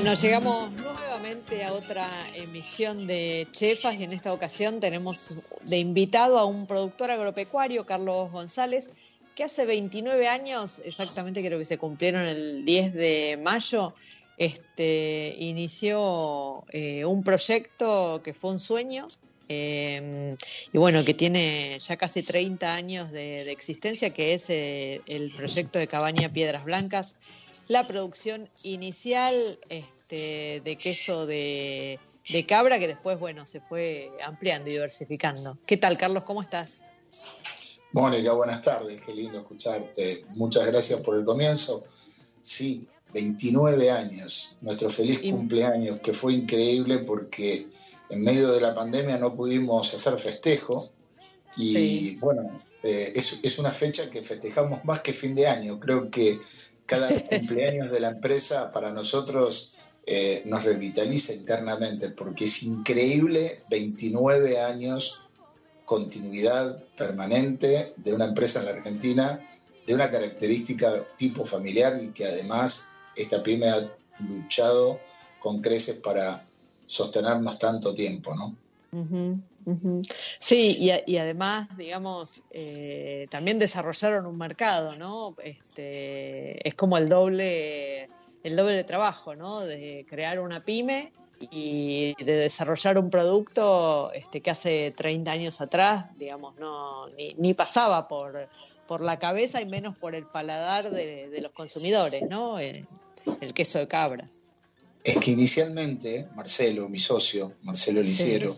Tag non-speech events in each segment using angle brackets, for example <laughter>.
Bueno, llegamos nuevamente a otra emisión de Chefas y en esta ocasión tenemos de invitado a un productor agropecuario, Carlos González, que hace 29 años, exactamente creo que se cumplieron el 10 de mayo, este, inició eh, un proyecto que fue un sueño eh, y bueno, que tiene ya casi 30 años de, existencia, que es eh, el proyecto de Cabaña Piedras Blancas, la producción inicial este, de queso de, de cabra, que después, bueno, se fue ampliando y diversificando. ¿Qué tal, Carlos? ¿Cómo estás? Mónica, buenas tardes, qué lindo escucharte. Muchas gracias por el comienzo. Sí, 29 años, nuestro feliz cumpleaños, que fue increíble porque en medio de la pandemia no pudimos hacer festejo y Sí. bueno, eh, es, es una fecha que festejamos más que fin de año. Creo que cada cumpleaños de la empresa para nosotros eh, nos revitaliza internamente porque es increíble 29 años continuidad permanente de una empresa en la Argentina de una característica tipo familiar y que además esta pyme ha luchado con creces para sostenernos tanto tiempo, ¿no? Sí, y, a- y además, digamos, eh, también desarrollaron un mercado, ¿no? Este, es como el doble, el doble de trabajo, ¿no? De crear una pyme y de desarrollar un producto este, que hace 30 años atrás, digamos, no ni, ni pasaba por, por la cabeza y menos por el paladar de, de los consumidores, ¿no? El queso de cabra. Es que inicialmente Marcelo, mi socio, Marcelo Liciero,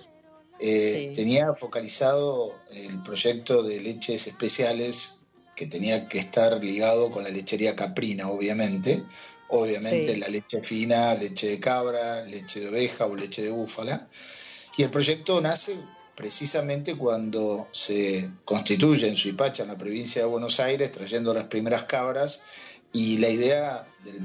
eh, Sí. tenía focalizado el proyecto de leches especiales que tenía que estar ligado con la lechería caprina, obviamente. Obviamente Sí. la leche fina, leche de cabra, leche de oveja o leche de búfala. Y el proyecto nace precisamente cuando se constituye en Suipacha, en la provincia de Buenos Aires, trayendo las primeras cabras. Y la idea del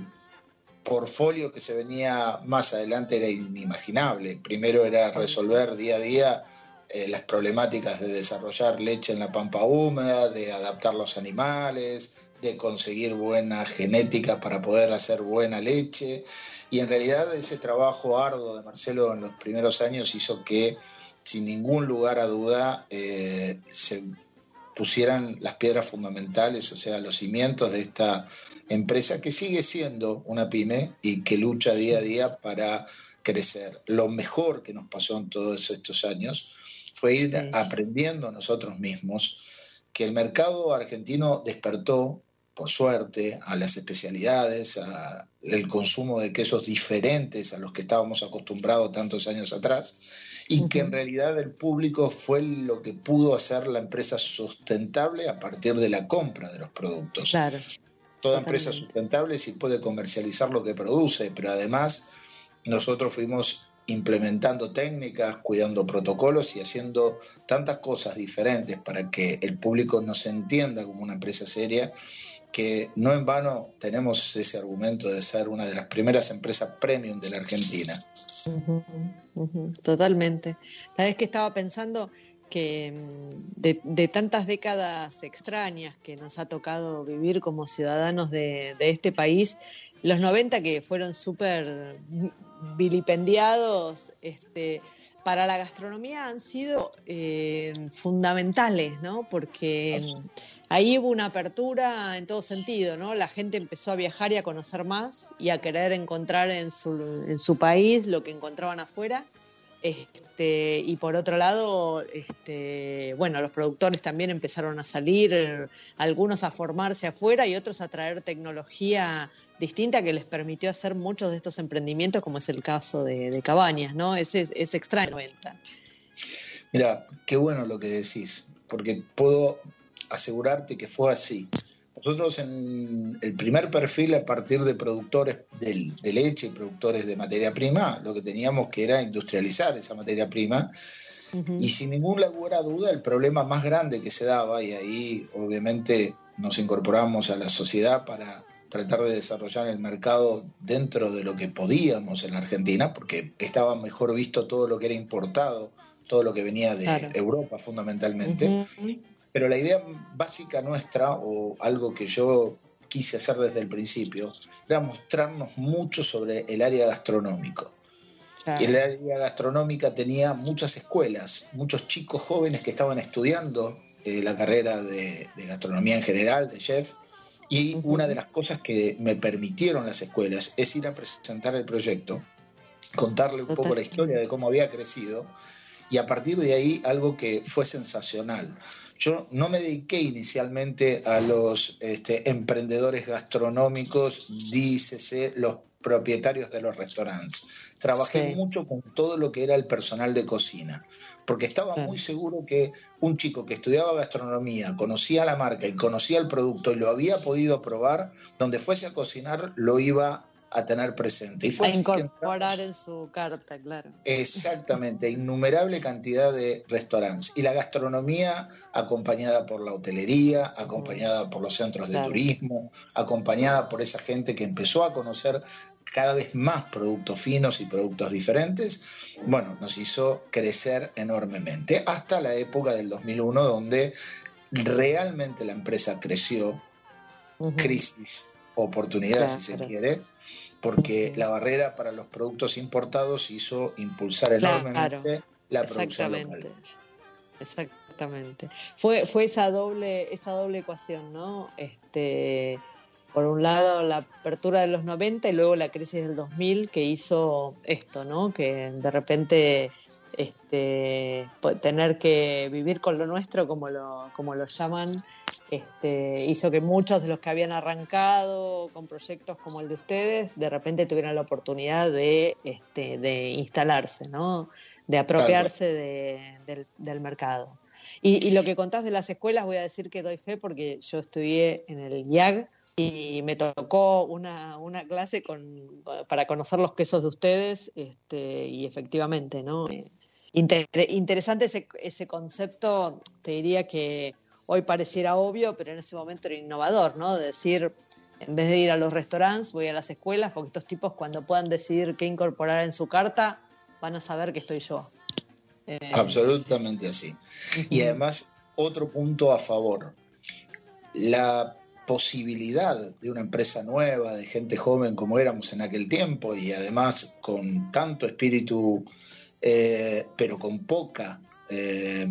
portfolio que se venía más adelante era inimaginable. Primero era resolver día a día eh, las problemáticas de desarrollar leche en la pampa húmeda, de adaptar los animales, de conseguir buena genética para poder hacer buena leche. Y en realidad ese trabajo arduo de Marcelo en los primeros años hizo que, sin ningún lugar a duda, eh, se pusieran las piedras fundamentales, o sea, los cimientos de esta empresa que sigue siendo una pyme y que lucha día a día para crecer. Lo mejor que nos pasó en todos estos años fue ir Sí. aprendiendo nosotros mismos que el mercado argentino despertó, por suerte, a las especialidades, al consumo de quesos diferentes a los que estábamos acostumbrados tantos años atrás, y que en realidad el público fue lo que pudo hacer la empresa sustentable a partir de la compra de los productos. Claro. toda empresa sustentable sí puede comercializar lo que produce, pero además nosotros fuimos implementando técnicas, cuidando protocolos y haciendo tantas cosas diferentes para que el público nos entienda como una empresa seria, que no en vano tenemos ese argumento de ser una de las primeras empresas premium de la Argentina. Ujú, ujú, Totalmente. La vez que estaba pensando que mm, de, tantas décadas extrañas que nos ha tocado vivir como ciudadanos de, este país, los 90 que fueron súper vilipendiados, este, para la gastronomía han sido eh, fundamentales, ¿no? Porque ahí hubo una apertura en todo sentido, ¿no? La gente empezó a viajar y a conocer más y a querer encontrar en su, en su país lo que encontraban afuera. Este, y por otro lado, este, bueno, los productores también empezaron a salir, algunos a formarse afuera y otros a traer tecnología distinta que les permitió hacer muchos de estos emprendimientos, como es el caso de, Cabañas, ¿no? Es, es, extraño. Mira, qué bueno lo que decís, porque puedo asegurarte que fue así. Nosotros en el primer perfil, a partir de productores de, leche y productores de materia prima, lo que teníamos que era industrializar esa materia prima. Y sin ninguna duda, el problema más grande que se daba, y ahí obviamente nos incorporamos a la sociedad para tratar de desarrollar el mercado dentro de lo que podíamos en la Argentina, porque estaba mejor visto todo lo que era importado, todo lo que venía de Europa fundamentalmente. Pero la idea básica nuestra, o algo que yo quise hacer desde el principio, era mostrarnos mucho sobre el área gastronómico. Y el área gastronómica tenía muchas escuelas, muchos chicos jóvenes que estaban estudiando eh, la carrera de, gastronomía en general, de chef. Y una de las cosas que me permitieron las escuelas es ir a presentar el proyecto, contarle un poco la historia de cómo había crecido y a partir de ahí algo que fue sensacional. Yo no me dediqué inicialmente a los este, emprendedores gastronómicos, dícese, los propietarios de los restaurantes. Trabajé mucho con todo lo que era el personal de cocina, porque estaba muy seguro que un chico que estudiaba gastronomía, conocía la marca y conocía el producto y lo había podido probar, donde fuese a cocinar lo iba a tener presente. Y fue a incorporar en su carta, claro. Exactamente, innumerable cantidad de restaurantes. Y la gastronomía acompañada por la hotelería, acompañada por los centros de turismo, acompañada por esa gente que empezó a conocer cada vez más productos finos y productos diferentes, bueno, nos hizo crecer enormemente hasta la época del 2001 donde realmente la empresa creció, crisis, oportunidad si se quiere, porque la barrera para los productos importados hizo impulsar enormemente la producción local. Exactamente. Fue, fue esa doble, esa doble ecuación, ¿no? Este, por un lado la apertura de los 90 y luego la crisis del 2000 que hizo esto, ¿no? Que de repente este, tener que vivir con lo nuestro, como lo, como lo llaman, este, hizo que muchos de los que habían arrancado con proyectos como el de ustedes, de repente tuvieran la oportunidad de, este, de instalarse, ¿no? de apropiarse del, mercado. Y, y, lo que contás de las escuelas, voy a decir que doy fe porque yo estudié en el IAG y me tocó una, una clase con, para conocer los quesos de ustedes este, y efectivamente, ¿no? Interesante ese, ese concepto, te diría que hoy pareciera obvio, pero en ese momento era innovador, ¿no? De decir, en vez de ir a los restaurantes, voy a las escuelas, porque estos tipos cuando puedan decidir qué incorporar en su carta, van a saber que estoy yo. Eh, Absolutamente así. Y además, otro punto a favor. La posibilidad de una empresa nueva, de gente joven como éramos en aquel tiempo y además con tanto espíritu, eh, pero con poca eh,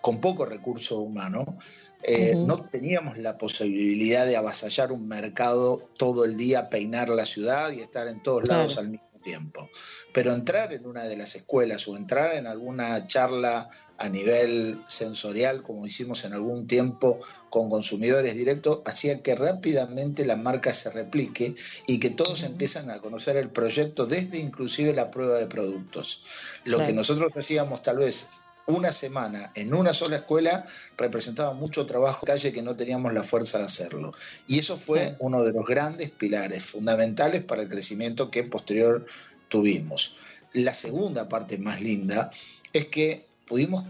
con poco recurso humano, eh, no teníamos la posibilidad de avasallar un mercado todo el día, peinar la ciudad y estar en todos lados al mismo tiempo. Pero entrar en una de las escuelas o entrar en alguna charla a nivel sensorial, como hicimos en algún tiempo con consumidores directos, hacía que rápidamente la marca se replique y que todos empiezan a conocer el proyecto desde inclusive la prueba de productos. Lo que nosotros hacíamos tal vez una semana en una sola escuela representaba mucho trabajo calle que no teníamos la fuerza de hacerlo. Y eso fue uno de los grandes pilares fundamentales para el crecimiento que posterior tuvimos. La segunda parte más linda es que pudimos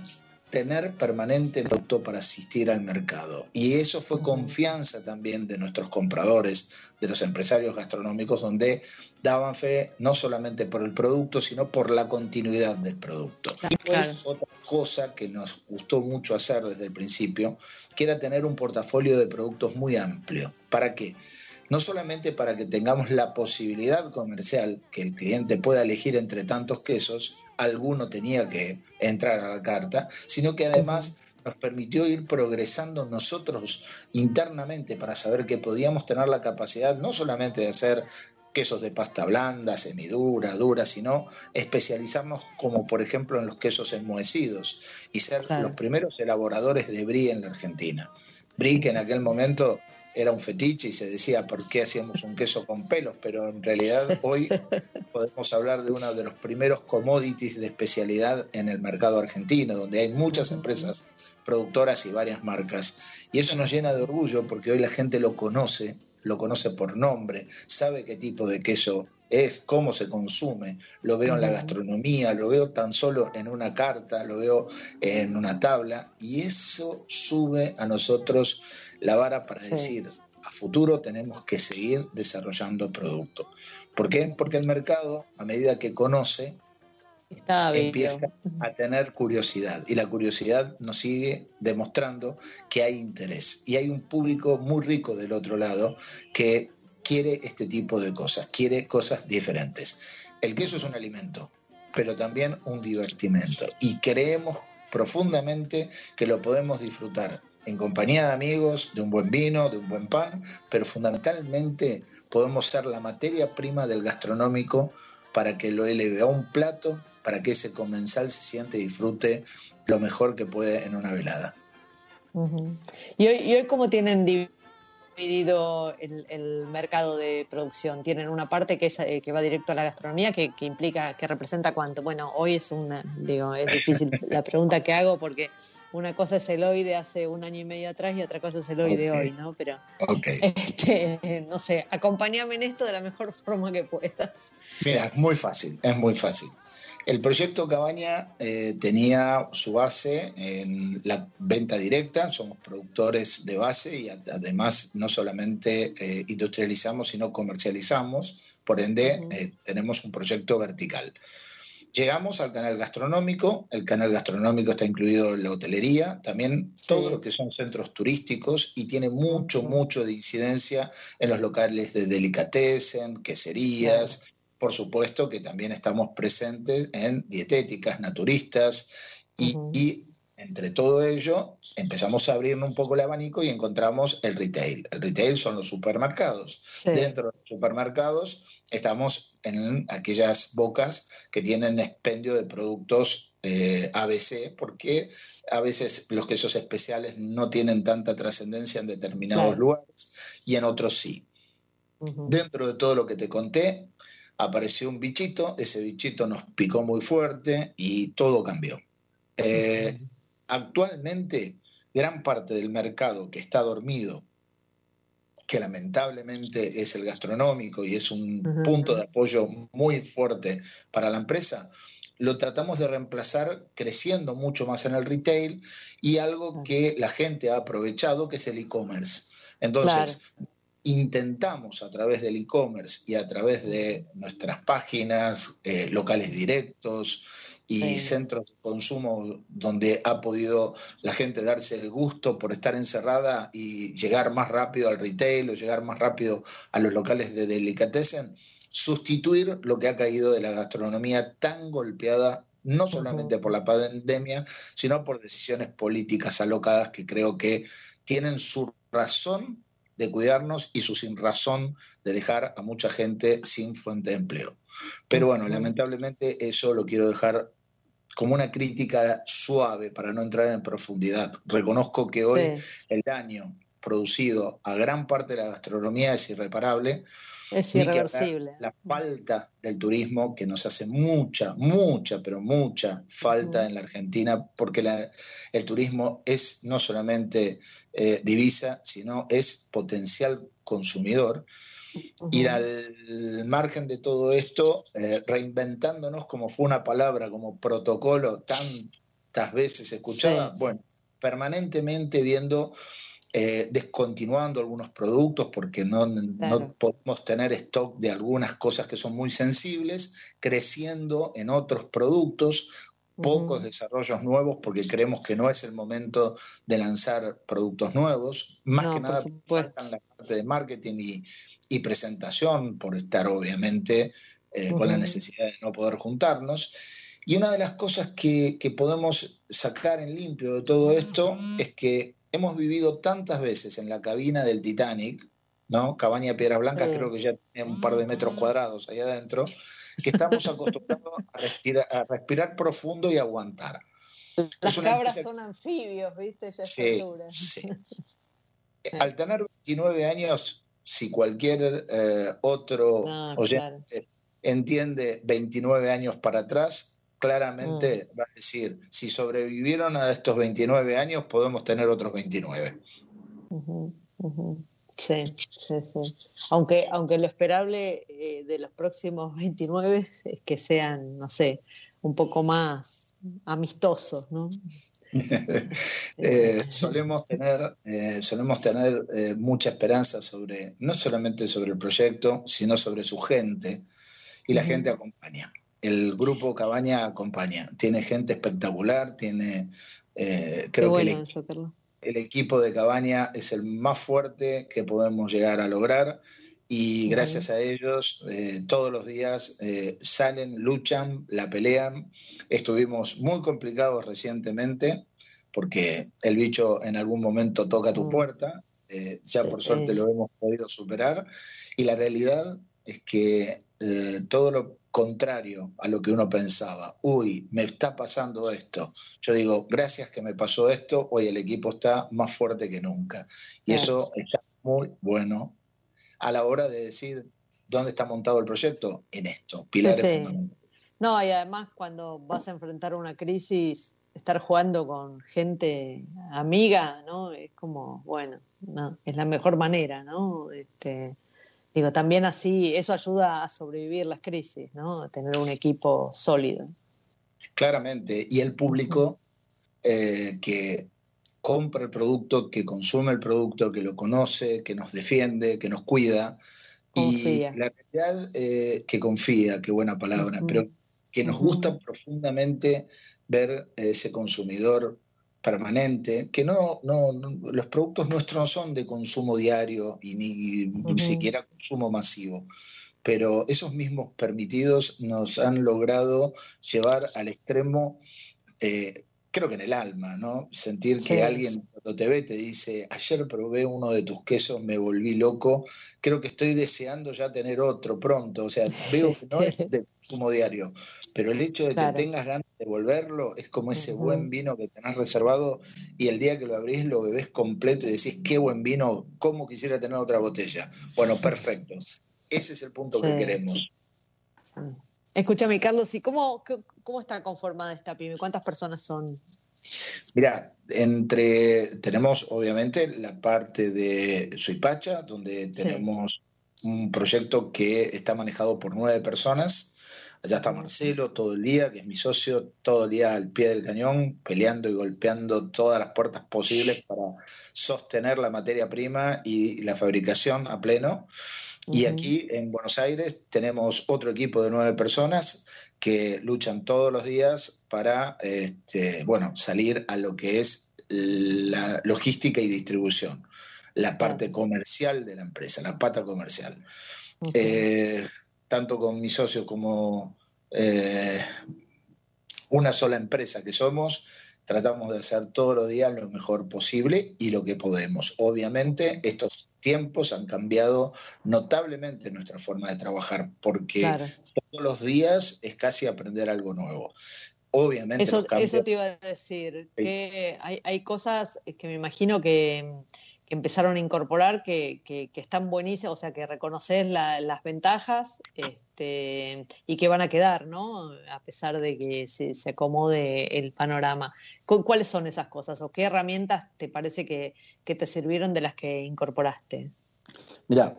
tener permanente producto para asistir al mercado. Y eso fue confianza también de nuestros compradores, de los empresarios gastronómicos, donde daban fe no solamente por el producto, sino por la continuidad del producto. Y pues, otra cosa que nos gustó mucho hacer desde el principio, que era tener un portafolio de productos muy amplio. ¿Para qué? No solamente para que tengamos la posibilidad comercial, que el cliente pueda elegir entre tantos quesos, alguno tenía que entrar a la carta, sino que además nos permitió ir progresando nosotros internamente para saber que podíamos tener la capacidad no solamente de hacer quesos de pasta blanda, semidura, dura, sino especializarnos como por ejemplo en los quesos enmohecidos y ser los primeros elaboradores de brie en la Argentina. Brie que en aquel momento era un fetiche y se decía por qué hacíamos un queso con pelos, pero en realidad hoy <laughs> podemos hablar de uno de los primeros commodities de especialidad en el mercado argentino, donde hay muchas empresas productoras y varias marcas. Y eso nos llena de orgullo porque hoy la gente lo conoce, lo conoce por nombre, sabe qué tipo de queso es, cómo se consume, lo veo en la gastronomía, lo veo tan solo en una carta, lo veo en una tabla y eso sube a nosotros la vara para decir, a futuro tenemos que seguir desarrollando producto. ¿Por qué? Porque el mercado, a medida que conoce, empieza a tener curiosidad y la curiosidad nos sigue demostrando que hay interés y hay un público muy rico del otro lado que quiere este tipo de cosas, quiere cosas diferentes. El queso es un alimento, pero también un divertimento y creemos profundamente que lo podemos disfrutar en compañía de amigos, de un buen vino, de un buen pan, pero fundamentalmente podemos ser la materia prima del gastronómico para que lo eleve a un plato, para que ese comensal se siente y disfrute lo mejor que puede en una velada. ¿Y, hoy, cómo tienen dividido el, mercado de producción? ¿Tienen una parte que, es, eh, que va directo a la gastronomía, que, que, implica, que representa cuánto? Bueno, hoy es una, digo, es difícil <laughs> la pregunta que hago porque una cosa es el hoy de hace un año y medio atrás y otra cosa es el hoy de hoy, ¿no? Pero, este, no sé, acompáñame en esto de la mejor <laughs> forma que puedas. Mira, es muy fácil, es muy fácil. El proyecto Cabaña eh, tenía su base en la venta directa, somos productores de base y además no solamente eh, industrializamos, sino comercializamos, por ende eh, tenemos un proyecto vertical. Llegamos al canal gastronómico, el canal gastronómico está incluido en la hotelería, también todo lo que son centros turísticos y tiene mucho, mucho de incidencia en los locales de delicatessen, queserías, por supuesto que también estamos presentes en dietéticas, naturistas y, entre todo ello empezamos a abrir un poco el abanico y encontramos el retail. El retail son los supermercados. Dentro de los supermercados estamos en aquellas bocas que tienen expendio de productos eh, ABC, porque a veces los quesos especiales no tienen tanta trascendencia en determinados lugares y en otros sí. Dentro de todo lo que te conté, apareció un bichito, ese bichito nos picó muy fuerte y todo cambió. Eh, actualmente, gran parte del mercado que está dormido que lamentablemente es el gastronómico y es un punto de apoyo muy fuerte para la empresa, lo tratamos de reemplazar creciendo mucho más en el retail y algo que la gente ha aprovechado, que es el e-commerce. Entonces, intentamos a través del e-commerce y a través de nuestras páginas, eh, locales directos, y centros de consumo donde ha podido la gente darse el gusto por estar encerrada y llegar más rápido al retail o llegar más rápido a los locales de delicatessen, sustituir lo que ha caído de la gastronomía tan golpeada no solamente por la pandemia, sino por decisiones políticas alocadas que creo que tienen su razón de cuidarnos y su sin razón de dejar a mucha gente sin fuente de empleo. Pero bueno, lamentablemente eso lo quiero dejar como una crítica suave para no entrar en profundidad. Reconozco que hoy el daño producido a gran parte de la gastronomía es irreparable. Es irreversible. La, falta del turismo que nos hace mucha, mucha, pero mucha falta en la Argentina, porque el turismo es no solamente eh, divisa, sino es potencial consumidor ir al margen de todo esto, eh, reinventándonos como fue una palabra, como protocolo tantas veces escuchada, bueno, permanentemente viendo, eh, descontinuando algunos productos porque no, no podemos tener stock de algunas cosas que son muy sensibles, creciendo en otros productos, pocos desarrollos nuevos porque creemos que no es el momento de lanzar productos nuevos, más que nada faltan la parte de marketing y, presentación, por estar obviamente eh, con la necesidad de no poder juntarnos. Y una de las cosas que, que podemos sacar en limpio de todo esto es que hemos vivido tantas veces en la cabina del Titanic, ¿no? Cabaña Piedras Blancas, creo que ya tiene un par de metros cuadrados ahí adentro, que estamos acostumbrados a respirar, profundo y aguantar. Las cabras son anfibios, ¿viste? sí, <laughs> sí. Al tener 29 años, si cualquier eh, otro oyente entiende 29 años para atrás, claramente mm. va a decir, si sobrevivieron a estos 29 años, podemos tener otros 29. Sí, sí, sí. Aunque, aunque lo esperable eh, de los próximos 29 <laughs> es que sean, no sé, un poco más amistosos, ¿no? <laughs> Eh, solemos tener, eh, solemos tener mucha esperanza sobre, no solamente sobre el proyecto, sino sobre su gente, y la gente acompaña. El grupo Cabaña acompaña. Tiene gente espectacular, tiene, creo que el equipo de Cabaña es el más fuerte que podemos llegar a lograr y gracias a ellos eh, todos los días eh, salen, luchan, la pelean. Estuvimos muy complicados recientemente porque el bicho en algún momento toca tu mm. puerta, eh, ya por suerte lo hemos podido superar y la realidad es que todo lo contrario a lo que uno pensaba. Uy, me está pasando esto. Yo digo, gracias que me pasó esto, hoy el equipo está más fuerte que nunca. Y eso está muy bueno a la hora de decir dónde está montado el proyecto, en esto, pilares No, y además cuando vas a enfrentar una crisis, estar jugando con gente amiga, ¿no? Es como, bueno, no, es la mejor manera, ¿no? Este, Digo, también así, eso ayuda a sobrevivir las crisis, ¿no? Tener un equipo sólido. Claramente, y el público eh, que compra el producto, que consume el producto, que lo conoce, que nos defiende, que nos cuida. Confía. Y la realidad eh, que confía, qué buena palabra, pero que nos gusta profundamente ver ese consumidor permanente, que no, no, los productos nuestros no son de consumo diario y ni, siquiera consumo masivo, pero esos mismos permitidos nos han logrado llevar al extremo eh, creo que en el alma, ¿no? Sentir que alguien cuando te ve te dice, ayer probé uno de tus quesos, me volví loco, creo que estoy deseando ya tener otro pronto, o sea, veo que no es <laughs> de consumo diario, pero el hecho de que tengas ganas de volverlo es como ese buen vino que tenés reservado y el día que lo abrís lo bebés completo y decís, qué buen vino, cómo quisiera tener otra botella. Bueno, perfecto. Ese es el punto que queremos. Escúchame, Carlos, ¿y cómo, cómo está conformada esta pyme? ¿Cuántas personas son? Mira, entre tenemos obviamente la parte de Suipacha, donde tenemos un proyecto que está manejado por nueve personas. Allá está Marcelo todo el día, que es mi socio, todo el día al pie del cañón, peleando y golpeando todas las puertas posibles para sostener la materia prima y la fabricación a pleno. Y aquí en Buenos Aires tenemos otro equipo de nueve personas que luchan todos los días para este, bueno, salir a lo que es la logística y distribución, la parte comercial de la empresa, la pata comercial. Eh, tanto con mi socio como eh, una sola empresa que somos, tratamos de hacer todos los días lo mejor posible y lo que podemos. Obviamente, estos tiempos han cambiado notablemente nuestra forma de trabajar, porque todos los días es casi aprender algo nuevo. Obviamente. Eso, eso te iba a decir, que hay, hay cosas que me imagino que que empezaron a incorporar que, están buenísimas, o sea, que reconoces las ventajas este, y que van a quedar, ¿no? A pesar de que se, acomode el panorama. ¿Cuáles son esas cosas o qué herramientas te parece que, te sirvieron de las que incorporaste? Mira,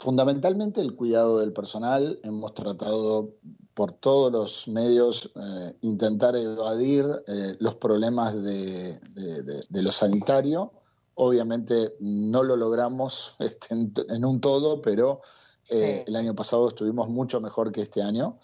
fundamentalmente el cuidado del personal. Hemos tratado por todos los medios eh, intentar evadir eh, los problemas de, de, de lo sanitario Obviamente no lo logramos <laughs> este, en, un todo, pero eh, el año pasado estuvimos mucho mejor que este año.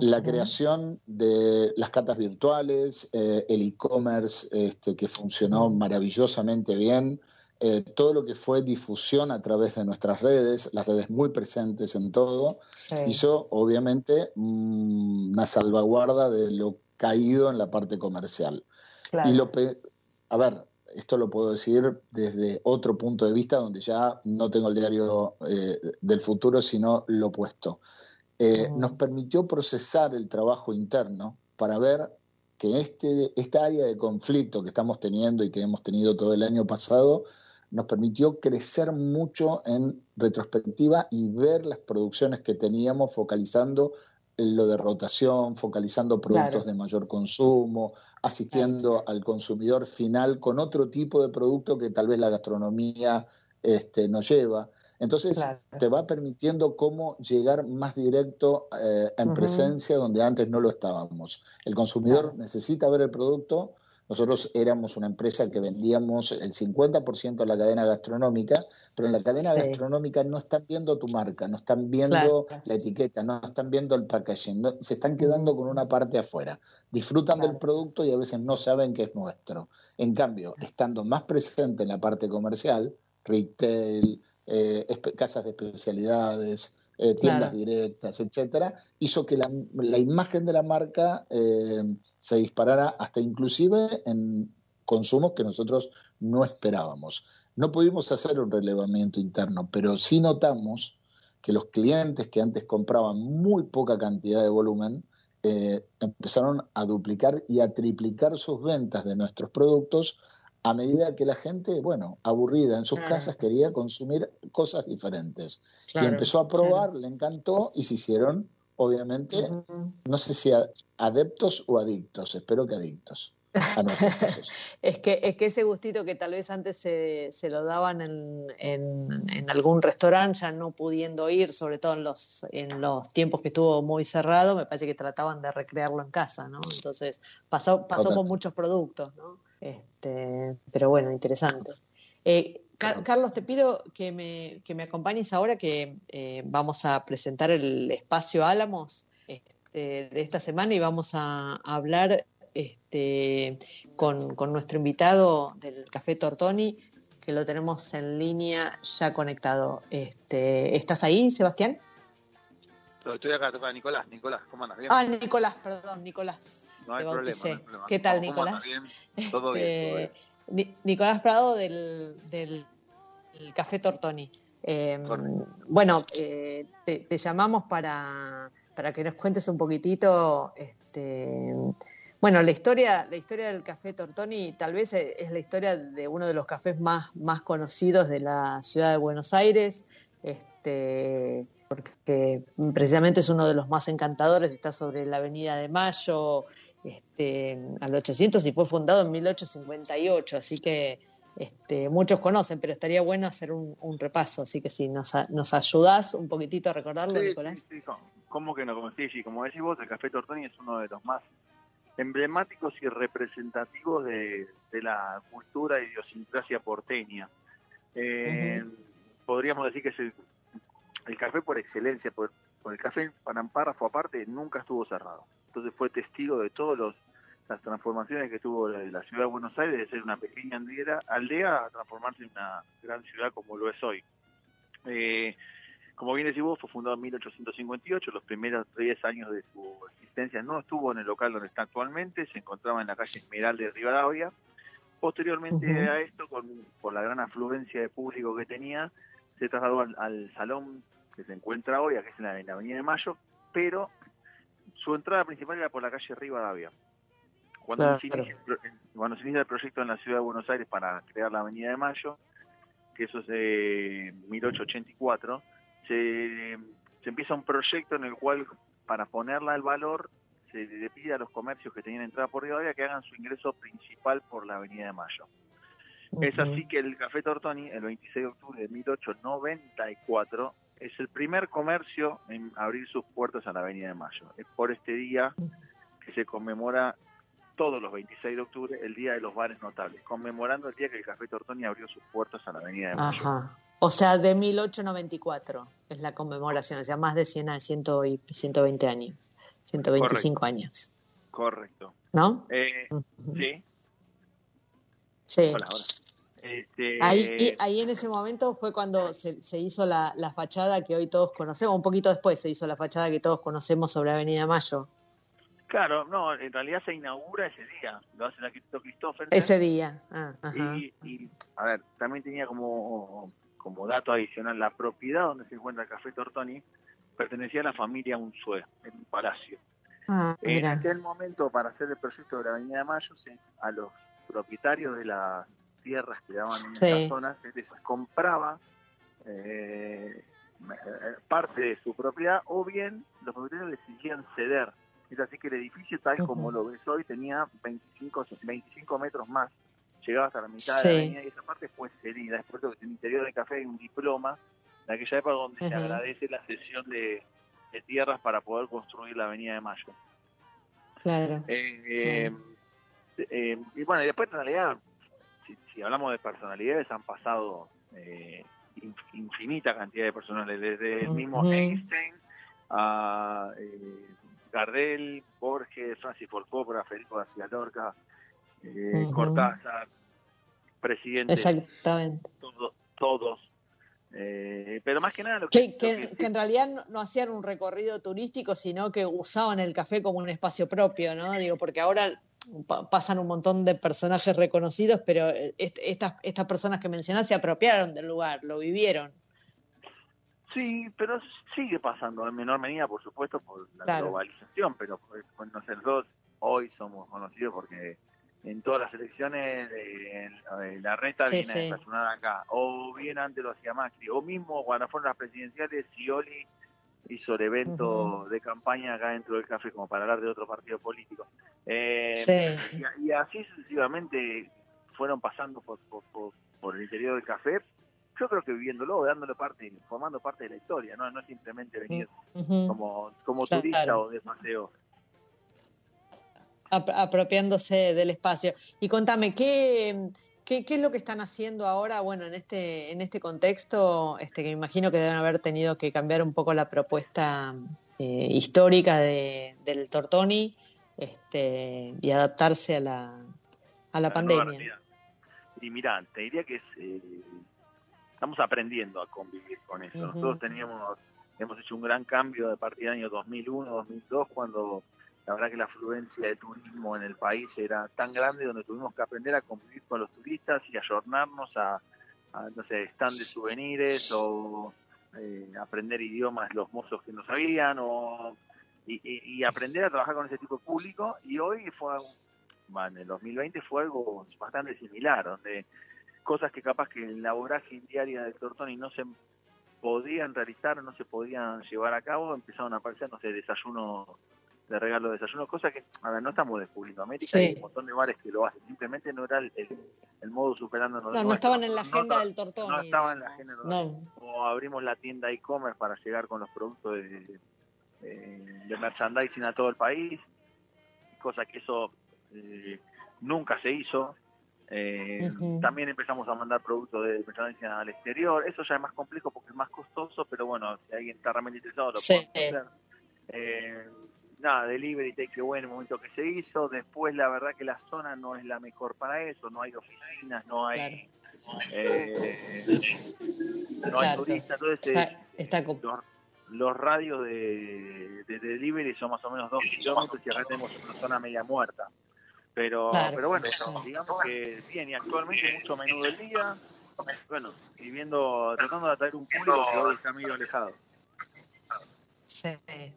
La creación de las cartas virtuales, eh, el e-commerce este, que funcionó maravillosamente bien, eh, todo lo que fue difusión a través de nuestras redes, las redes muy presentes en todo, hizo obviamente mm, una salvaguarda de lo caído en la parte comercial. Y lo a ver, esto lo puedo decir desde otro punto de vista donde ya no tengo el diario eh, del futuro, sino lo opuesto. Eh, nos permitió procesar el trabajo interno para ver que este, esta área de conflicto que estamos teniendo y que hemos tenido todo el año pasado nos permitió crecer mucho en retrospectiva y ver las producciones que teníamos focalizando lo de rotación, focalizando productos de mayor consumo, asistiendo al consumidor final con otro tipo de producto que tal vez la gastronomía este, nos lleva. Entonces te va permitiendo cómo llegar más directo eh, en presencia donde antes no lo estábamos. El consumidor necesita ver el producto. Nosotros éramos una empresa que vendíamos el 50% de la cadena gastronómica, pero en la cadena gastronómica no están viendo tu marca, no están viendo la etiqueta, no están viendo el packaging, se están quedando con una parte afuera. Disfrutan del producto y a veces no saben que es nuestro. En cambio, estando más presente en la parte comercial, retail, eh, casas de especialidades, eh, tiendas directas, etcétera, hizo que la, imagen de la marca eh, se disparara hasta inclusive en consumos que nosotros no esperábamos. No pudimos hacer un relevamiento interno, pero sí notamos que los clientes que antes compraban muy poca cantidad de volumen, empezaron a duplicar y a triplicar sus ventas de nuestros productos a medida que la gente, bueno, aburrida en sus casas, quería consumir cosas diferentes. y empezó a probar, le encantó y se hicieron, obviamente, no sé si adeptos o adictos, espero que adictos. <laughs> es, que, es que ese gustito que tal vez antes se, se lo daban en, en, algún restaurante, ya no pudiendo ir, sobre todo en los, en los tiempos que estuvo muy cerrado, me parece que trataban de recrearlo en casa, ¿no? Entonces pasó, pasó con muchos productos, ¿no? Este, pero bueno, interesante. Eh, Carlos, te pido que me, que me, acompañes ahora que eh, vamos a presentar el espacio Álamos este, de esta semana y vamos a, hablar este, con, nuestro invitado del Café Tortoni, que lo tenemos en línea ya conectado. Este, ¿Estás ahí, Sebastián? Estoy acá, toca Nicolás. Nicolás, ¿cómo andas? Ah, Nicolás, perdón, Nicolás. No hay, problema, ¿Qué tal, Nicolás? Todo bien, Nicolás Prado del, del, Café Tortoni. Em, bueno, eh, te, llamamos para, para, que nos cuentes un poquitito, este, bueno, la historia, la historia del Café Tortoni tal vez es la historia de uno de los cafés más, más conocidos de la ciudad de Buenos Aires, este, porque precisamente es uno de los más encantadores, está sobre la Avenida de Mayo, este, al 800 y fue fundado en 1858, así que este, muchos conocen, pero estaría bueno hacer un, repaso, así que si nos, nos ayudás un poquitito a recordarlo, Nicolás. Sí, sí, ¿Cómo que no? Como, sí, como decís vos, el Café Tortoni es uno de los más emblemáticos y representativos de, la cultura y idiosincrasia porteña. Eh, podríamos decir que es el, café por excelencia, por, por el café párrafo aparte, nunca estuvo cerrado entonces fue testigo de todas las transformaciones que tuvo la, ciudad de Buenos Aires, de ser una pequeña aldea, aldea a transformarse en una gran ciudad como lo es hoy. Eh, como bien decís vos, fue fundado en 1858, los primeros 10 años de su existencia no estuvo en el local donde está actualmente, se encontraba en la calle Esmeralda de Rivadavia. Posteriormente a esto, con, por la gran afluencia de público que tenía, se trasladó al, salón que se encuentra hoy, que es en la Avenida de Mayo, pero su entrada principal era por la calle Rivadavia. Cuando, se inicia, cuando se inicia el proyecto en la ciudad de Buenos Aires para crear la Avenida de Mayo, que eso es de 1884, se, se empieza un proyecto en el cual, para ponerla al valor, se le pide a los comercios que tenían entrada por Rivadavia que hagan su ingreso principal por la Avenida de Mayo. Es así que el Café Tortoni, el 26 de octubre de 1894, es el primer comercio en abrir sus puertas a la Avenida de Mayo. Es por este día que se conmemora todos los 26 de octubre el Día de los Bares Notables, conmemorando el día que el Café Tortoni abrió sus puertas a la Avenida de Mayo. Ajá. O sea, de 1894 es la conmemoración, o sea, más de 100 a 100 y 120 años. 125 años. Correcto. ¿No? Eh, sí. Sí. Hola, hola. Este, Ahí, ahí en ese momento fue cuando se, se hizo la, la fachada que hoy todos conocemos, un poquito después se hizo la fachada que todos conocemos sobre Avenida Mayo. Claro, no, en realidad se inaugura ese día, lo hace el arquitecto Christopher. Ese día. Ah, ajá. Y, y, a ver, también tenía como, como dato adicional, la propiedad donde se encuentra el Café Tortoni pertenecía a la familia Unzué, en un palacio. Ah, En aquel momento, para hacer el proyecto de la Avenida de Mayo, se- a los propietarios de las tierras que daban en Sí. esa zona se les compraba eh, eh, parte de su propiedad o bien los propietarios les exigían ceder. Es así que el edificio, tal como lo ves hoy, tenía 25, 25 metros más. Llegaba hasta la mitad de la avenida y esa parte fue cedida. Es por eso que en el interior del café hay un diploma de aquella época donde se Ujú. agradece la cesión de, de tierras para poder construir la Avenida de Mayo. Claro. Eh, eh, eh, y bueno, y después en realidad, si, si hablamos de personalidades, han pasado eh, inf- infinita cantidad de personales, desde el mismo. Einstein a eh, Gardel, Borges, Francis Ford Coppola, Federico García Lorca, eh. Cortázar, presidentes, Exactamente. todo- todos. Eh, pero más que nada lo que, Que, lo que- que sí- que en realidad no, no hacían un recorrido turístico, sino que usaban el café como un espacio propio, ¿no? Digo, porque ahora pa- pasan un montón de personajes reconocidos, pero eh, est- estas, estas personas que mencionás se apropiaron del lugar, lo vivieron. Sí, pero sigue pasando en menor medida, por supuesto, por la Claro. globalización, pero pues, pues, nosotros hoy somos conocidos porque en todas las elecciones eh, eh, la reta Sí, viene a sí. desayunar acá, o bien antes lo hacía Macri, o mismo cuando fueron las presidenciales, Scioli hizo el evento de campaña acá dentro del café como para hablar de otro partido político. Eh, Sí. y, y así sucesivamente fueron pasando por, por, por, por el interior del café. Yo creo que viviéndolo, dándole parte, formando parte de la historia, no, no es simplemente venir como, como Claro. turista o de paseo. Ap- apropiándose del espacio. Y contame, ¿qué, qué, qué es lo que están haciendo ahora? Bueno, en este, en este contexto, este, que me imagino que deben haber tenido que cambiar un poco la propuesta eh, histórica de, del Tortoni este, y adaptarse a la, a la pandemia. Y mirá, te diría que es, eh, estamos aprendiendo a convivir con eso. Nosotros teníamos, hemos hecho un gran cambio de partir del año 2001, 2002, cuando la verdad que la afluencia de turismo en el país era tan grande donde tuvimos que aprender a convivir con los turistas y ayornarnos a, a, no sé, stand de souvenirs o eh, aprender idiomas los mozos que no sabían o y, aprender a trabajar con ese tipo de público. Y hoy fue en el 2020 fue algo bastante similar donde cosas que capaz que en la vorágine diaria del Tortoni no se podían realizar, no se podían llevar a cabo, empezaron a aparecer, no sé, desayunos de regalo de desayuno, cosas que, a ver, no estamos descubriendo. América Sí. hay un montón de bares que lo hacen, simplemente no era el, el, el modo superando. No, no estaban en la agenda del Tortoni. No estaban en la agenda del No, o abrimos la tienda e-commerce para llegar con los productos de, de- de merchandising a todo el país, cosa que eso eh, nunca se hizo. Eh. También empezamos a mandar productos de merchandising al exterior, eso ya es más complejo porque es más costoso, pero bueno, si alguien está realmente interesado lo Sí. puede hacer. Eh, nada, delivery take away en el momento que se hizo, después la verdad que la zona no es la mejor para eso, no hay oficinas, no hay... eh, no hay Claro. turistas, entonces está, es- está com- los, los radios de, de delivery son más o menos dos kilómetros y acá tenemos una zona media muerta. Pero, Claro. pero bueno, digamos que bien, y actualmente mucho menú del día, bueno, y viendo, tratando de atraer un público que hoy está medio alejado.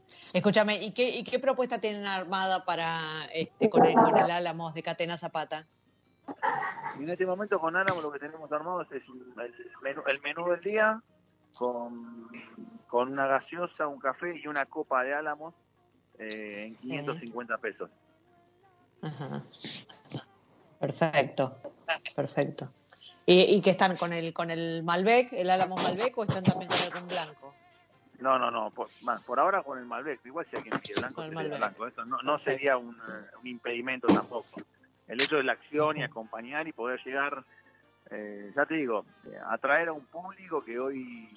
Sí. Escúchame, ¿y qué, ¿y qué propuesta tienen armada para este, con, el, con el Álamos de Catena Zapata? Y en este momento con Álamo lo que tenemos armado es, el, menú, el menú del día con, con una gaseosa, un café y una copa de Álamos eh, en 550 pesos. Ajá. Perfecto, perfecto. ¿Y, y qué están con el con el Malbec, el Álamos Malbec o están también con el? No, no, no, por, más, por ahora con el Malbec, igual si alguien quiere blanco, el sería Malbec. blanco, eso no, sería un, eh, un impedimento tampoco. El hecho de la acción y acompañar y poder llegar, eh, ya te digo, eh, atraer a un público que hoy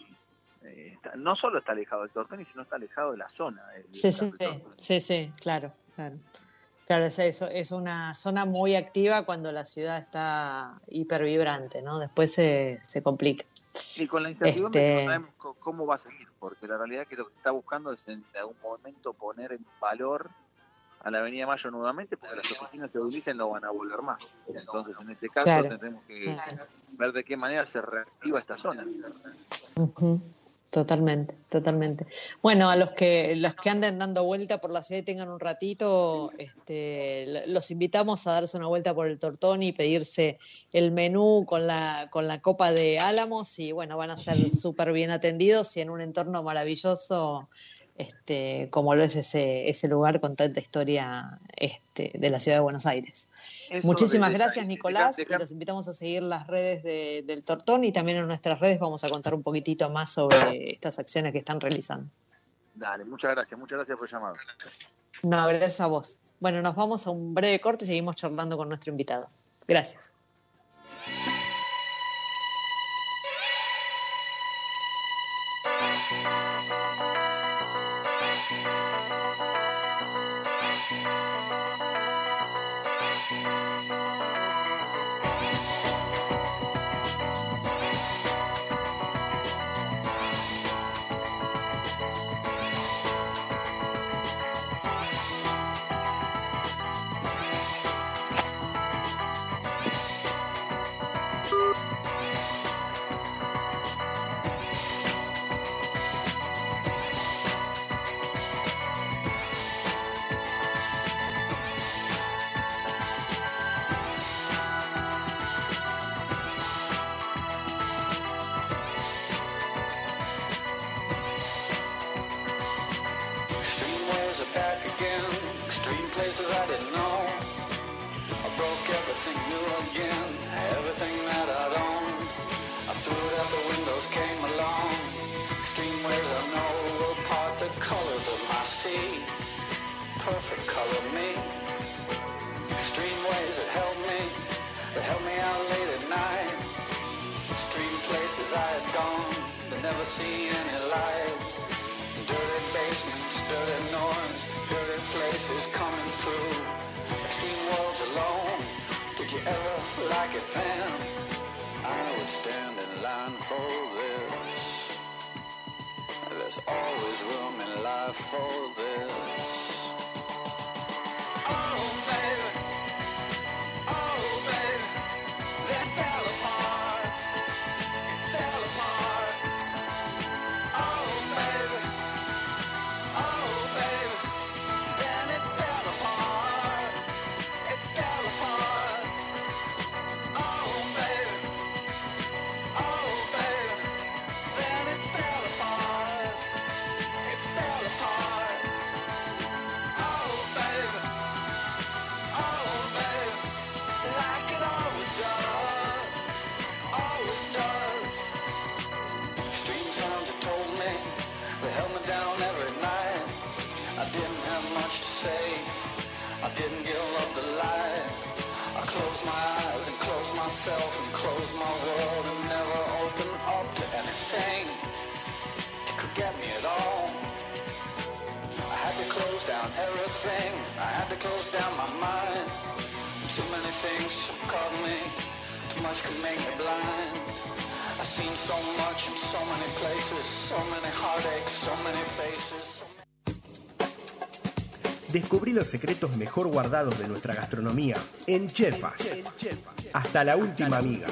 eh, está- no solo está alejado del Tortoni, sino está alejado de la zona. del Sí, sí, sí, claro, claro. Claro, es eso, es una zona muy activa cuando la ciudad está hipervibrante, ¿no? Después se, se complica. Y con la incertidumbre que Este- no sabemos cómo va a seguir, porque la realidad es que lo que está buscando es en algún momento poner en valor a la Avenida Mayo nuevamente, porque las oficinas de Udilice no van a volver más. Entonces, en este caso, Claro. tendremos que Claro. ver de qué manera se reactiva esta zona. Ujú, Totalmente, totalmente. Bueno, a los que los que anden dando vuelta por la ciudad y tengan un ratito, este, los invitamos a darse una vuelta por el Tortoni y pedirse el menú con la con la copa de Álamos y bueno, van a ser súper bien atendidos y en un entorno maravilloso, este, como lo es ese ese lugar con tanta historia este, de la ciudad de Buenos Aires. Eso Muchísimas gracias, Nicolás. y los invitamos a seguir las redes de- del Tortón y también en nuestras redes vamos a contar un poquitito más sobre estas acciones que están realizando. Dale, muchas gracias, muchas gracias por llamar. No, gracias a vos. Bueno, nos vamos a un breve corte y seguimos charlando con nuestro invitado. Gracias. Places I didn't know. I broke everything new again. Everything that I'd owned. I threw it out the windows, came along. Extreme ways I know will part the colors of my sea. Perfect color me. Extreme ways that held me. That held me out late at night. Extreme places I had gone. To never see any light. Dirty basements, dirty noise, dirty places coming through. Extreme worlds alone. Did you ever like it, Pam? I would stand in line for this. There's always room in life for this. Oh, baby. Descubrí los secretos mejor guardados de nuestra gastronomía en Chefas. Hasta la última amiga.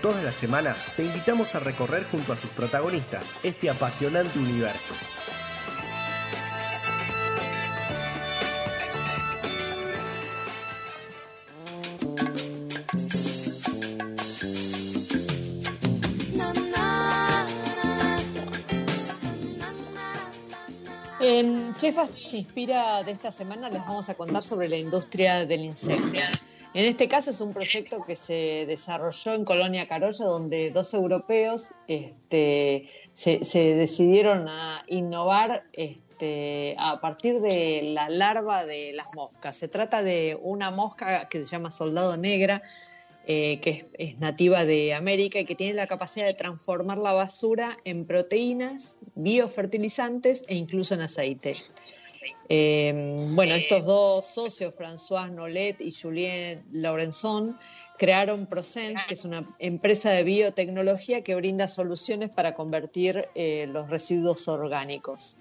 Todas las semanas te invitamos a recorrer junto a sus protagonistas este apasionante universo. Chefas inspira de esta semana les vamos a contar sobre la industria del insecto. En este caso es un proyecto que se desarrolló en Colonia Carolla, donde dos europeos este, se, se decidieron a innovar este, a partir de la larva de las moscas. Se trata de una mosca que se llama soldado negra, eh, que es, es nativa de América y que tiene la capacidad de transformar la basura en proteínas, biofertilizantes e incluso en aceite. Eh, bueno, estos dos socios, François Nolet y Julien Laurenzon, crearon Prosense, que es una empresa de biotecnología que brinda soluciones para convertir eh, los residuos orgánicos.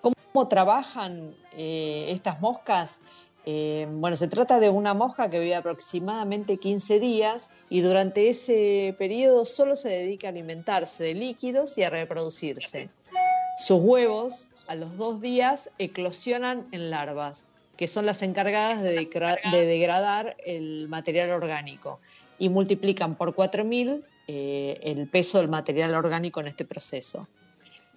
¿Cómo trabajan eh, estas moscas? Eh, bueno, se trata de una mosca que vive aproximadamente 15 días y durante ese periodo solo se dedica a alimentarse de líquidos y a reproducirse. Sus huevos a los dos días eclosionan en larvas, que son las encargadas de, degra- de degradar el material orgánico y multiplican por 4.000 eh, el peso del material orgánico en este proceso.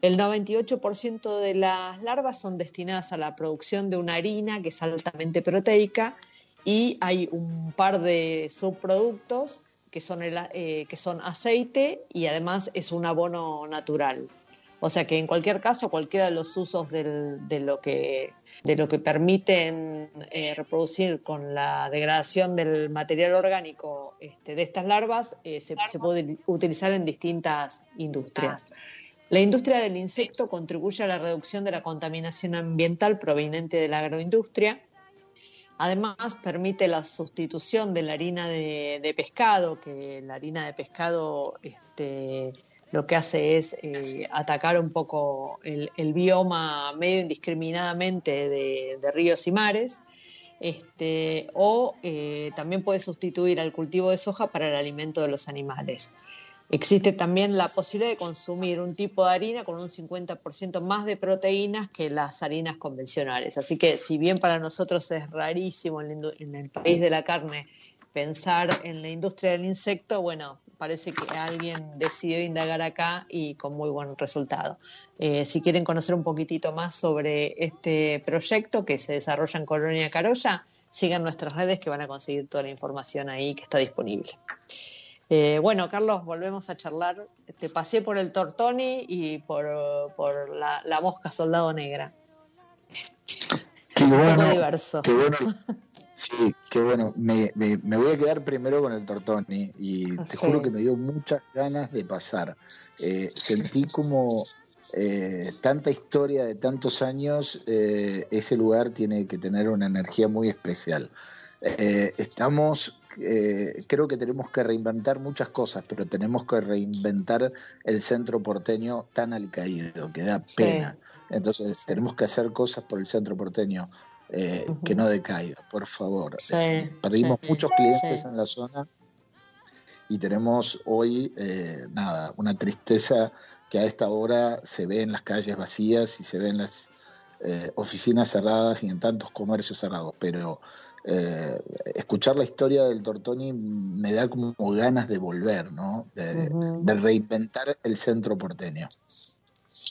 El 98% de las larvas son destinadas a la producción de una harina que es altamente proteica y hay un par de subproductos que son, el, eh, que son aceite y además es un abono natural. O sea que en cualquier caso, cualquiera de los usos de, lo que, de lo que permiten eh, reproducir con la degradación del material orgánico este, de estas larvas eh, se, se puede utilizar en distintas industrias. La industria del insecto contribuye a la reducción de la contaminación ambiental proveniente de la agroindustria. Además, permite la sustitución de la harina de, pescado, que la harina de pescado este, lo que hace es eh, atacar un poco el, el bioma medio indiscriminadamente de, de ríos y mares. Este, o eh, también puede sustituir al cultivo de soja para el alimento de los animales. Existe también la posibilidad de consumir un tipo de harina con un 50% más de proteínas que las harinas convencionales. Así que si bien para nosotros es rarísimo en, el país de la carne pensar en la industria del insecto, bueno, parece que alguien decidió indagar acá y con muy buen resultado. Eh, si quieren conocer un poquitito más sobre este proyecto que se desarrolla en Colonia Carolla, sigan nuestras redes que van a conseguir toda la información ahí que está disponible. Eh, bueno, Carlos, volvemos a charlar. Te pasé por el Tortoni y por, por la, la mosca soldado negra. Qué bueno, diverso. qué bueno. <laughs> Sí, qué bueno. Me, me- me voy a quedar primero con el Tortoni y te Sí. juro que me dio muchas ganas de pasar. Eh, sentí como eh, tanta historia de tantos años, eh, ese lugar tiene que tener una energía muy especial. Eh, estamos, eh, creo que tenemos que reinventar muchas cosas, pero tenemos que reinventar el centro porteño tan alicaído, que da Sí. pena. Entonces tenemos que hacer cosas por el centro porteño eh, que no decaiga, por favor. Sí, Eh, Perdimos sí, muchos clientes en la zona y tenemos hoy, eh, nada, una tristeza que a esta hora se ve en las calles vacías y se ve en las oficinas cerradas y en tantos comercios cerrados, pero eh, escuchar la historia del Tortoni me da como ganas de volver, ¿no? De, reinventar el centro porteño.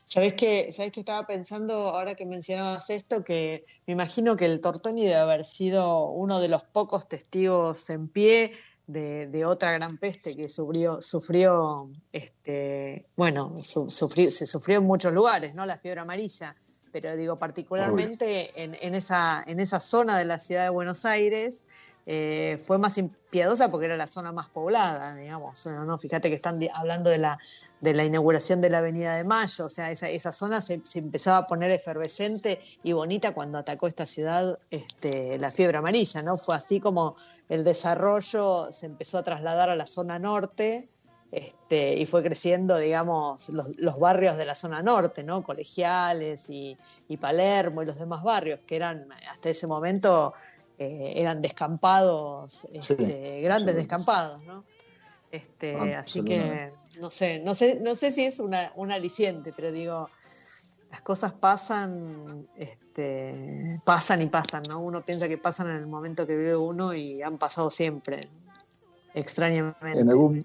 ¿Sabés que, ¿Sabés que estaba pensando, ahora que mencionabas esto, que me imagino que el Tortoni debe haber sido uno de los pocos testigos en pie de, de otra gran peste que sufrió, sufrió este, bueno, su- sufrió- se sufrió en muchos lugares, ¿no? La fiebre amarilla, pero digo, particularmente en, en esa, en esa zona de la ciudad de Buenos Aires, eh, fue más impiedosa porque era la zona más poblada, digamos. Fíjate que están hablando de la, de la inauguración de la Avenida de Mayo, o sea, esa, esa zona se, se empezaba a poner efervescente y bonita cuando atacó esta ciudad este, la fiebre amarilla, ¿no? Fue así como el desarrollo se empezó a trasladar a la zona norte este, y fue creciendo, digamos, los, los barrios de la zona norte, ¿no? Colegiales y, y Palermo y los demás barrios, que eran hasta ese momento eh, eran descampados, este, grandes descampados, ¿no? Este, así que no sé, no sé, no sé si es una, un aliciente, pero digo, las cosas pasan, este, pasan y pasan, ¿no? Uno piensa que pasan en el momento que vive uno y han pasado siempre, extrañamente. En algún,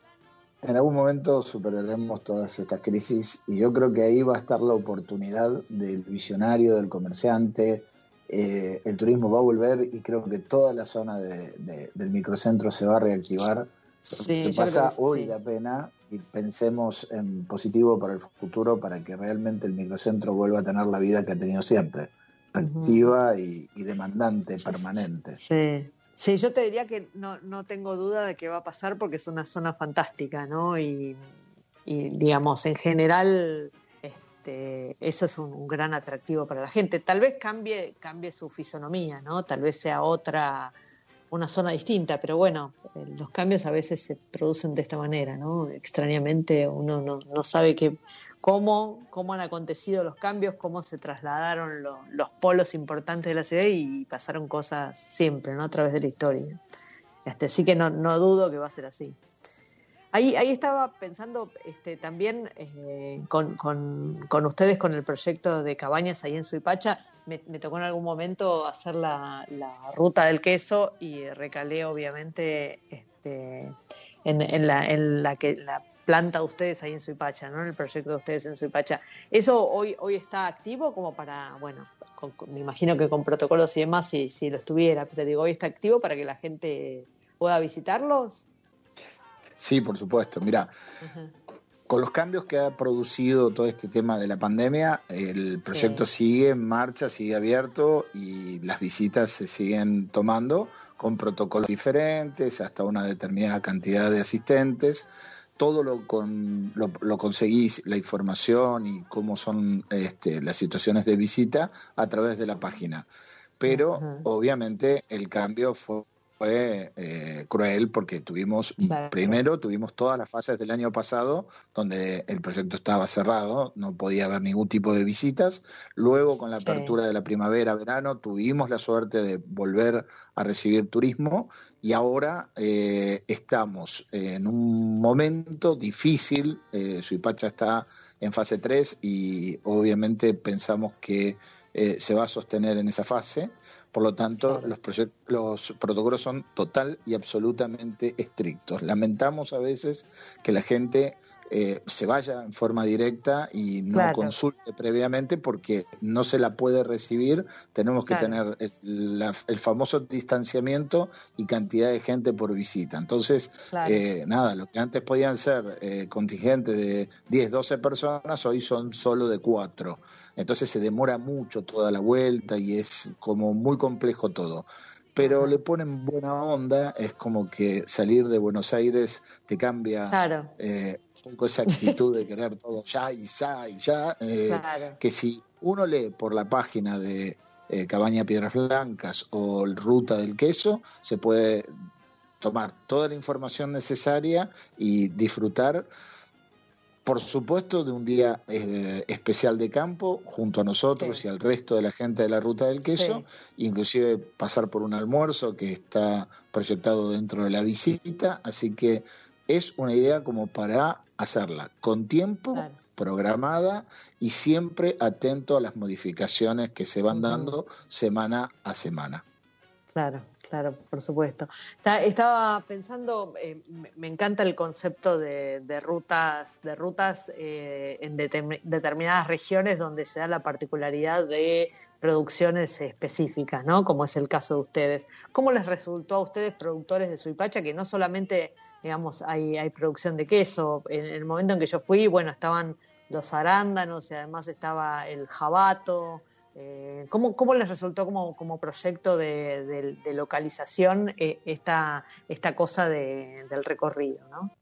en algún momento superaremos todas estas crisis y yo creo que ahí va a estar la oportunidad del visionario, del comerciante. Eh, el turismo va a volver y creo que toda la zona de- de- del microcentro se va a reactivar. Sí, que pasa que hoy sí. da pena y pensemos en positivo para el futuro para que realmente el microcentro vuelva a tener la vida que ha tenido siempre, activa y, y demandante, permanente. Sí, Sí, yo te diría que no, no tengo duda de que va a pasar porque es una zona fantástica, ¿no? Y, digamos, en general, este, eso es un, un gran atractivo para la gente. Tal vez cambie, cambie su fisonomía, ¿no? Tal vez sea otra, una zona distinta, pero bueno, eh, los cambios a veces se producen de esta manera, ¿no? Extrañamente uno no, no sabe qué, cómo, cómo han acontecido los cambios, cómo se trasladaron lo- los polos importantes de la ciudad y pasaron cosas siempre, ¿no? A través de la historia. Este, así que no, no dudo que va a ser así. Ahí, estaba pensando este, también eh, con, con- ustedes con el proyecto de cabañas ahí en Suipacha. Me, me tocó en algún momento hacer la, ruta del queso y recalé obviamente este, en, la, en la que la planta de ustedes ahí en Suipacha, ¿no? En el proyecto de ustedes en Suipacha. ¿Eso hoy, hoy está activo como para, bueno, con- me imagino que con protocolos y demás si, si lo estuviera, pero digo, hoy está activo para que la gente pueda visitarlos? Sí, por supuesto. Mira, con los cambios que ha producido todo este tema de la pandemia, el proyecto sigue en marcha, sigue abierto y las visitas se siguen tomando con protocolos diferentes, hasta una determinada cantidad de asistentes. Todo lo, con, lo, lo conseguís, la información y cómo son este, las situaciones de visita a través de la página. Pero obviamente el cambio fue fue eh, cruel porque tuvimos, Claro. primero tuvimos todas las fases del año pasado donde el proyecto estaba cerrado, no podía haber ningún tipo de visitas. Luego con la Sí. apertura de la primavera, verano, tuvimos la suerte de volver a recibir turismo y ahora eh, estamos en un momento difícil. Eh, Suipacha está en fase 3 y obviamente pensamos que eh, se va a sostener en esa fase. Por lo tanto, los protocolos son total y absolutamente estrictos. Lamentamos a veces que la gente eh, se vaya en forma directa y no Claro. consulte previamente porque no se la puede recibir. Tenemos que Claro. tener el, la- el famoso distanciamiento y cantidad de gente por visita. Entonces, Claro. eh, nada, lo que antes podían ser eh, contingentes de 10, 12 personas, hoy son solo de 4. Entonces se demora mucho toda la vuelta y es como muy complejo todo. Pero le ponen buena onda, es como que salir de Buenos Aires te cambia Claro, eh, poco esa actitud de querer todo ya y ya y ya. eh, claro. que si uno lee por la página de eh, Cabaña Piedras Blancas o el Ruta del Queso, se puede tomar toda la información necesaria y disfrutar, por supuesto, de un día eh, especial de campo junto a nosotros Sí. y al resto de la gente de la Ruta del Queso, inclusive pasar por un almuerzo que está proyectado dentro de la visita, así que es una idea como para hacerla con tiempo Claro. programada y siempre atento a las modificaciones que se van dando semana a semana. Claro, claro, por supuesto. Estaba pensando, eh, me, encanta el concepto de, rutas, de rutas eh, en determi- determinadas regiones donde se da la particularidad de producciones específicas, ¿no? Como es el caso de ustedes. ¿Cómo les resultó a ustedes, productores de Suipacha, que no solamente, digamos, hay, hay producción de queso? En el momento en que yo fui, bueno, estaban los arándanos y además estaba el jabato. Eh, ¿cómo, cómo les resultó como, como proyecto de, de- localización eh, esta, esta cosa de- del recorrido? ¿no?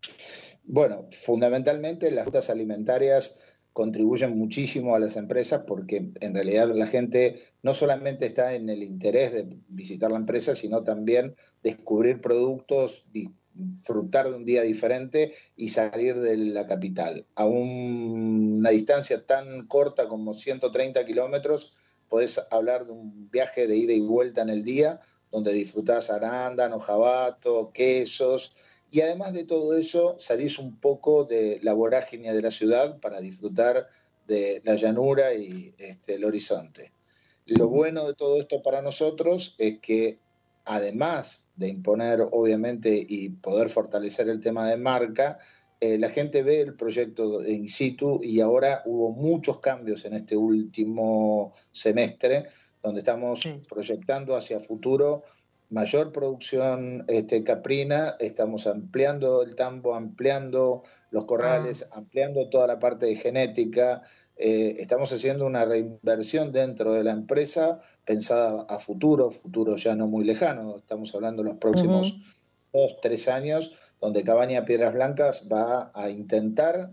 Bueno, fundamentalmente las rutas alimentarias contribuyen muchísimo a las empresas porque en realidad la gente no solamente está en el interés de visitar la empresa, sino también descubrir productos, disfrutar de un día diferente y salir de la capital. A un- una distancia tan corta como 130 kilómetros, podés hablar de un viaje de ida y vuelta en el día, donde disfrutás arándano, jabato, quesos, y además de todo eso, salís un poco de la vorágine de la ciudad para disfrutar de la llanura y este, el horizonte. Lo bueno de todo esto para nosotros es que además de imponer, obviamente, y poder fortalecer el tema de marca, eh, la gente ve el proyecto in situ y ahora hubo muchos cambios en este último semestre, donde estamos Sí. proyectando hacia futuro mayor producción este, caprina, estamos ampliando el tambo, ampliando los corrales, ampliando toda la parte de genética, eh, estamos haciendo una reinversión dentro de la empresa pensada a futuro, futuro ya no muy lejano, estamos hablando de los próximos dos, tres años, donde Cabaña Piedras Blancas va a intentar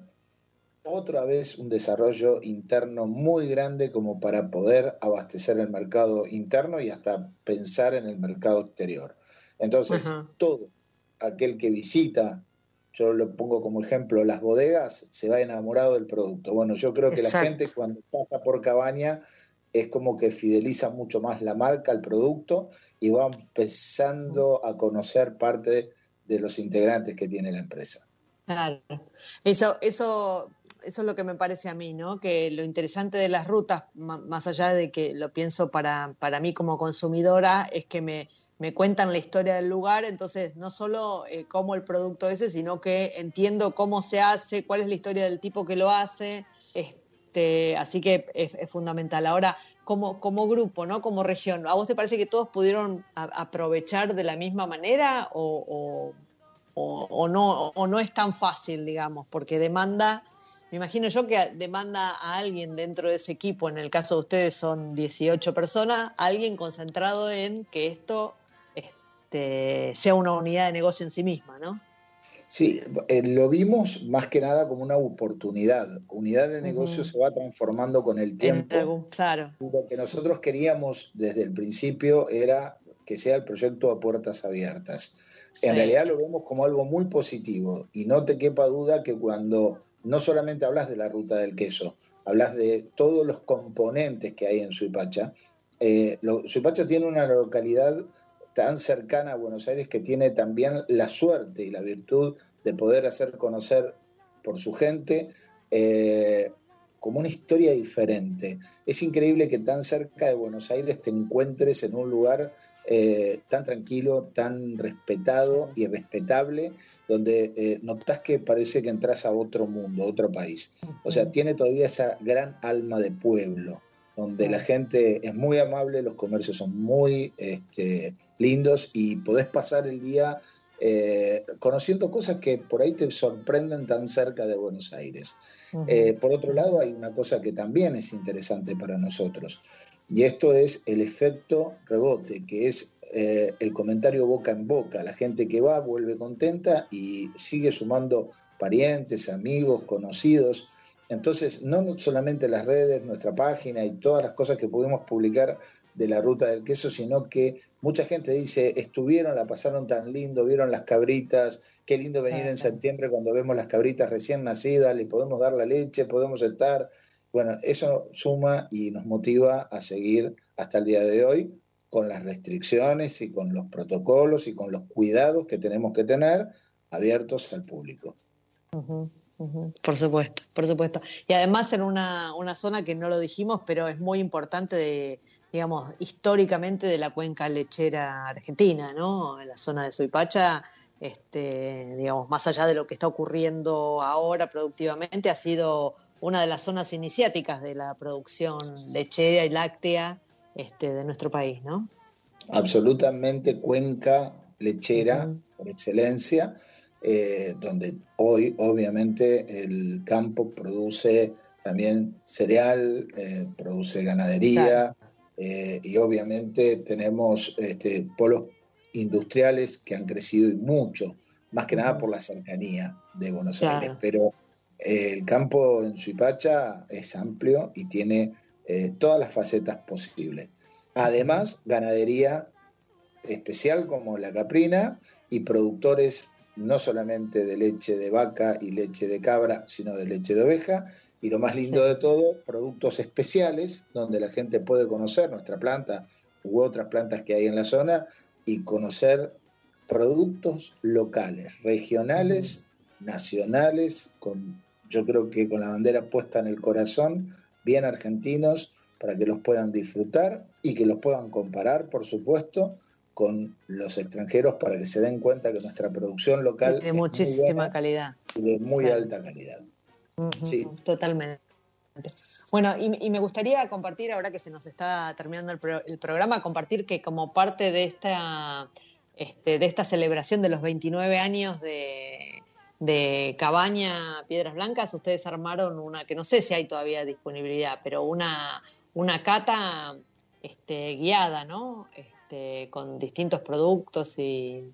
otra vez un desarrollo interno muy grande como para poder abastecer el mercado interno y hasta pensar en el mercado exterior. Entonces, Ajá. todo aquel que visita, yo lo pongo como ejemplo, las bodegas, se va enamorado del producto. Bueno, yo creo que Exacto. la gente cuando pasa por Cabaña es como que fideliza mucho más la marca, el producto, y va empezando a conocer parte de los integrantes que tiene la empresa. Claro. Eso, eso, eso es lo que me parece a mí, ¿no? Que lo interesante de las rutas, más allá de que lo pienso para, para mí como consumidora, es que me, me cuentan la historia del lugar, entonces no solo eh, cómo el producto ese, sino que entiendo cómo se hace, cuál es la historia del tipo que lo hace, este, así que es fundamental. Ahora, como, como grupo, ¿no? Como región, ¿a vos te parece que todos pudieron aprovechar de la misma manera o, o- o, o no, o no es tan fácil, digamos, porque demanda, me imagino yo que demanda a alguien dentro de ese equipo, en el caso de ustedes son 18 personas, alguien concentrado en que esto este, sea una unidad de negocio en sí misma, ¿no? Sí, eh, lo vimos más que nada como una oportunidad. Unidad de negocio se va transformando con el tiempo. algún, claro. Lo que nosotros queríamos desde el principio era que sea el proyecto a puertas abiertas. Sí. En realidad lo vemos como algo muy positivo y no te quepa duda que cuando no solamente hablas de la ruta del queso, hablas de todos los componentes que hay en Suipacha. Eh, lo- Suipacha tiene una localidad tan cercana a Buenos Aires que tiene también la suerte y la virtud de poder hacer conocer por su gente eh, como una historia diferente. Es increíble que tan cerca de Buenos Aires te encuentres en un lugar eh, tan tranquilo, tan respetado y respetable, donde eh, notas que parece que entras a otro mundo, a otro país. O sea, tiene todavía esa gran alma de pueblo, donde la gente es muy amable, los comercios son muy este, lindos y podés pasar el día eh, conociendo cosas que por ahí te sorprenden tan cerca de Buenos Aires. Eh, por otro lado, hay una cosa que también es interesante para nosotros, y esto es el efecto rebote, que es eh, el comentario boca en boca. La gente que va vuelve contenta y sigue sumando parientes, amigos, conocidos. Entonces, no solamente las redes, nuestra página y todas las cosas que pudimos publicar de la ruta del queso, sino que mucha gente dice, estuvieron, la pasaron tan lindo, vieron las cabritas, qué lindo venir en septiembre cuando vemos las cabritas recién nacidas, le podemos dar la leche, podemos estar. Bueno, eso suma y nos motiva a seguir hasta el día de hoy con las restricciones y con los protocolos y con los cuidados que tenemos que tener abiertos al público. Por supuesto, por supuesto. Y además en una, una zona que no lo dijimos, pero es muy importante de, digamos, históricamente de la cuenca lechera argentina, ¿no? En la zona de Suipacha, este, digamos, más allá de lo que está ocurriendo ahora productivamente, ha sido una de las zonas iniciáticas de la producción lechera y láctea este, de nuestro país, ¿no? Absolutamente cuenca lechera por excelencia, eh, donde hoy obviamente el campo produce también cereal, eh, produce ganadería eh, y obviamente tenemos este, polos industriales que han crecido y mucho, más que nada por la cercanía de Buenos Claro. Aires, pero el campo en Suipacha es amplio y tiene todas las facetas posibles. Además, ganadería especial como la caprina y productores no solamente de leche de vaca y leche de cabra, sino de leche de oveja. Y lo más lindo de todo, productos especiales donde la gente puede conocer nuestra planta u otras plantas que hay en la zona y conocer productos locales, regionales, nacionales, con, yo creo que con la bandera puesta en el corazón, bien argentinos, para que los puedan disfrutar y que los puedan comparar, por supuesto, con los extranjeros para que se den cuenta que nuestra producción local es muy muchísima buena calidad. y de muy Claro. alta calidad. Sí. Totalmente. Bueno, y, y me gustaría compartir, ahora que se nos está terminando el, pro- el programa, compartir que como parte de esta, este, de esta celebración de los 29 años de, de Cabaña Piedras Blancas, ustedes armaron una que no sé si hay todavía disponibilidad, pero una, una cata este, guiada, ¿no? Este, con distintos productos y,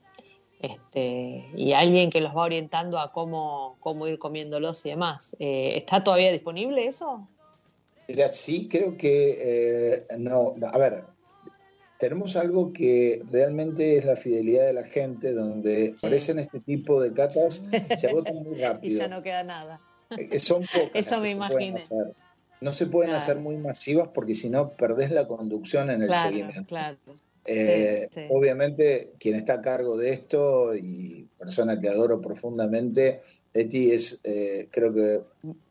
este, y alguien que los va orientando a cómo, cómo ir comiéndolos y demás. Eh, ¿Está todavía disponible eso? Mira, sí, creo que eh, no, no, a ver, tenemos algo que realmente es la fidelidad de la gente, donde aparecen este tipo de catas, se agotan muy <laughs> y rápido. ya no queda nada. Eh, Son pocas Eso me hacer. No se pueden Claro. hacer muy masivas porque si no perdés la conducción en el Claro, seguimiento. claro. Eh, Sí, sí. Obviamente, quien está a cargo de esto y persona que adoro profundamente, Betty es, eh, creo que,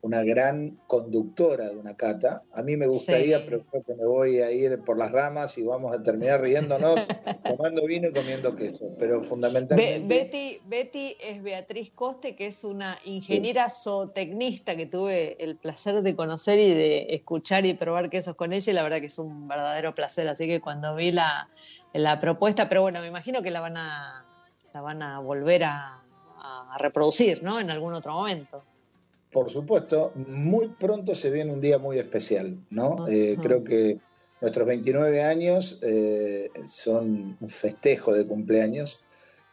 una gran conductora de una cata. A mí me gustaría, Sí. pero creo que me voy a ir por las ramas y vamos a terminar riéndonos, <laughs> tomando vino y comiendo queso. Pero Be- fundamentalmente. Betty, Betty es Beatriz Coste, que es una ingeniera zootecnista que tuve el placer de conocer y de escuchar y probar quesos con ella, y la verdad que es un verdadero placer. Así que cuando vi la, la propuesta, pero bueno, me imagino que la van a, la van a volver a, a reproducir, ¿no? En algún otro momento. Por supuesto, muy pronto se viene un día muy especial, ¿no? Eh, creo que nuestros 29 años eh, son un festejo de cumpleaños.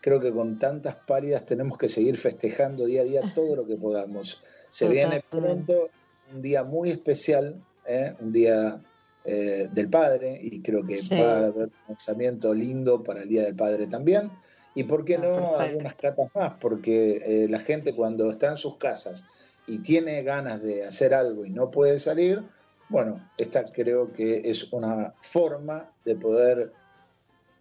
Creo que con tantas pálidas tenemos que seguir festejando día a día todo lo que podamos. Se viene pronto un día muy especial, ¿eh? un día eh, del Padre, y creo que Sí. va a haber un lanzamiento lindo para el Día del Padre también. Y por qué Ah, no perfecto. algunas catas más, porque eh, la gente cuando está en sus casas y tiene ganas de hacer algo y no puede salir, bueno, esta creo que es una forma de poder,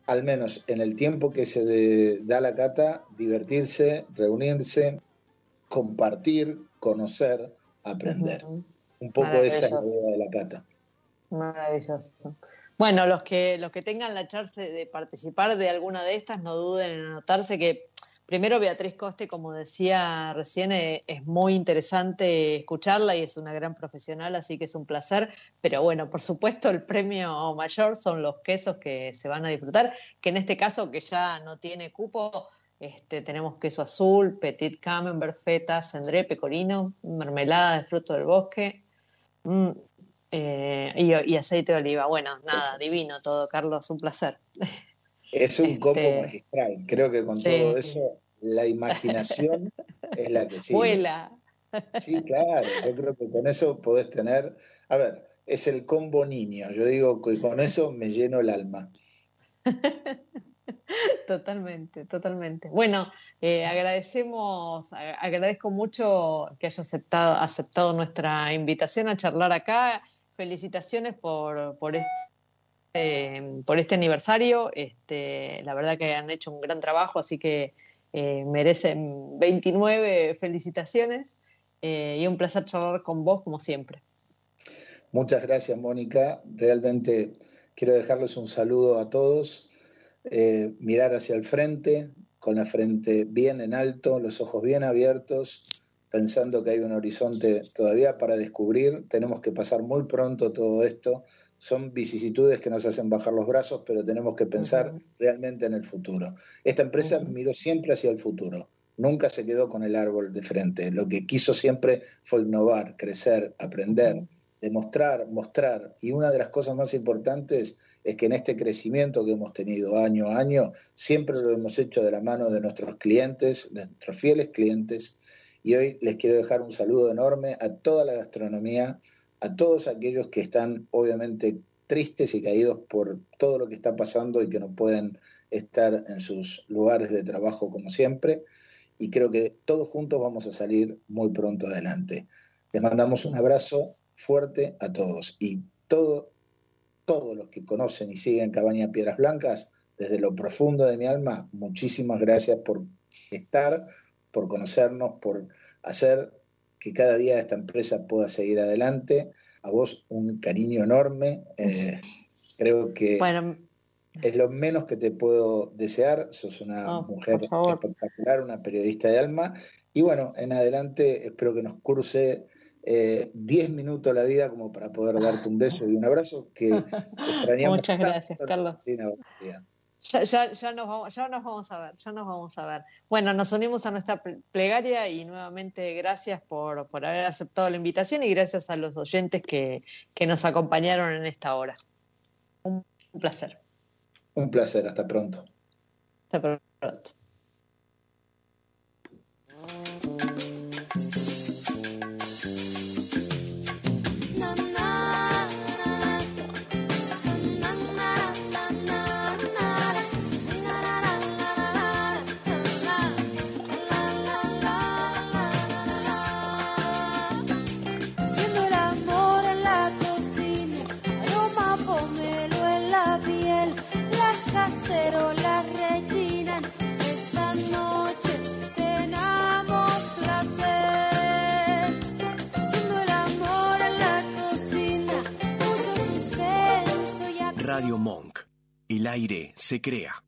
al menos en el tiempo que se de- da la cata, divertirse, reunirse, compartir, conocer, aprender. Un poco esa idea de la cata. Maravilloso. Bueno, los que, los que tengan la chance de participar de alguna de estas, no duden en anotarse que primero Beatriz Coste, como decía recién, eh, es muy interesante escucharla y es una gran profesional, así que es un placer. Pero bueno, por supuesto, el premio mayor son los quesos que se van a disfrutar, que en este caso, que ya no tiene cupo, este, tenemos queso azul, petit camembert, feta, cendré, pecorino, mermelada de fruto del bosque. Mm, eh, y, y aceite de oliva. Bueno, nada, divino todo, Carlos, un placer. Es un Este- combo magistral. Creo que con Sí. todo eso, la imaginación es la que sigue. Vuela. Sí, claro, yo creo que con eso podés tener, a ver, es el combo niño, yo digo que con eso me lleno el alma. <laughs> Totalmente, totalmente. Bueno, eh, agradecemos, agradezco mucho que haya aceptado, aceptado nuestra invitación a charlar acá. Felicitaciones por, por este eh, por este aniversario. Este, la verdad que han hecho un gran trabajo, así que eh, merecen 29 felicitaciones eh, y un placer charlar con vos como siempre. Muchas gracias, Mónica. Realmente quiero dejarles un saludo a todos. Eh, mirar hacia el frente, con la frente bien en alto, los ojos bien abiertos, pensando que hay un horizonte todavía para descubrir. Tenemos que pasar muy pronto todo esto. Son vicisitudes que nos hacen bajar los brazos, pero tenemos que pensar realmente en el futuro. Esta empresa Ujú. miró siempre hacia el futuro. Nunca se quedó con el árbol de frente. Lo que quiso siempre fue innovar, crecer, aprender, demostrar, mostrar. Y una de las cosas más importantes es que en este crecimiento que hemos tenido año a año, siempre lo hemos hecho de la mano de nuestros clientes, de nuestros fieles clientes. Y hoy les quiero dejar un saludo enorme a toda la gastronomía, a todos aquellos que están obviamente tristes y caídos por todo lo que está pasando y que no pueden estar en sus lugares de trabajo como siempre. Y creo que todos juntos vamos a salir muy pronto adelante. Les mandamos un abrazo fuerte a todos y todo, todos los que conocen y siguen Cabaña Piedras Blancas, desde lo profundo de mi alma, muchísimas gracias por estar, por conocernos, por hacer que cada día esta empresa pueda seguir adelante. A vos un cariño enorme. Eh, <laughs> creo que Bueno, es lo menos que te puedo desear. Sos una No, mujer espectacular, una periodista de alma. Y bueno, en adelante espero que nos eh, 10 minutos la vida como para poder darte un beso y un abrazo que <laughs> extrañamos. Muchas gracias, Carlos. Ya, ya, ya, nos vamos, ya nos vamos a ver, ya nos vamos a ver. Bueno, nos unimos a nuestra plegaria y nuevamente gracias por, por haber aceptado la invitación y gracias a los oyentes que, que nos acompañaron en esta hora. Un, un placer. Un placer, hasta pronto. Hasta pronto. El aire se crea.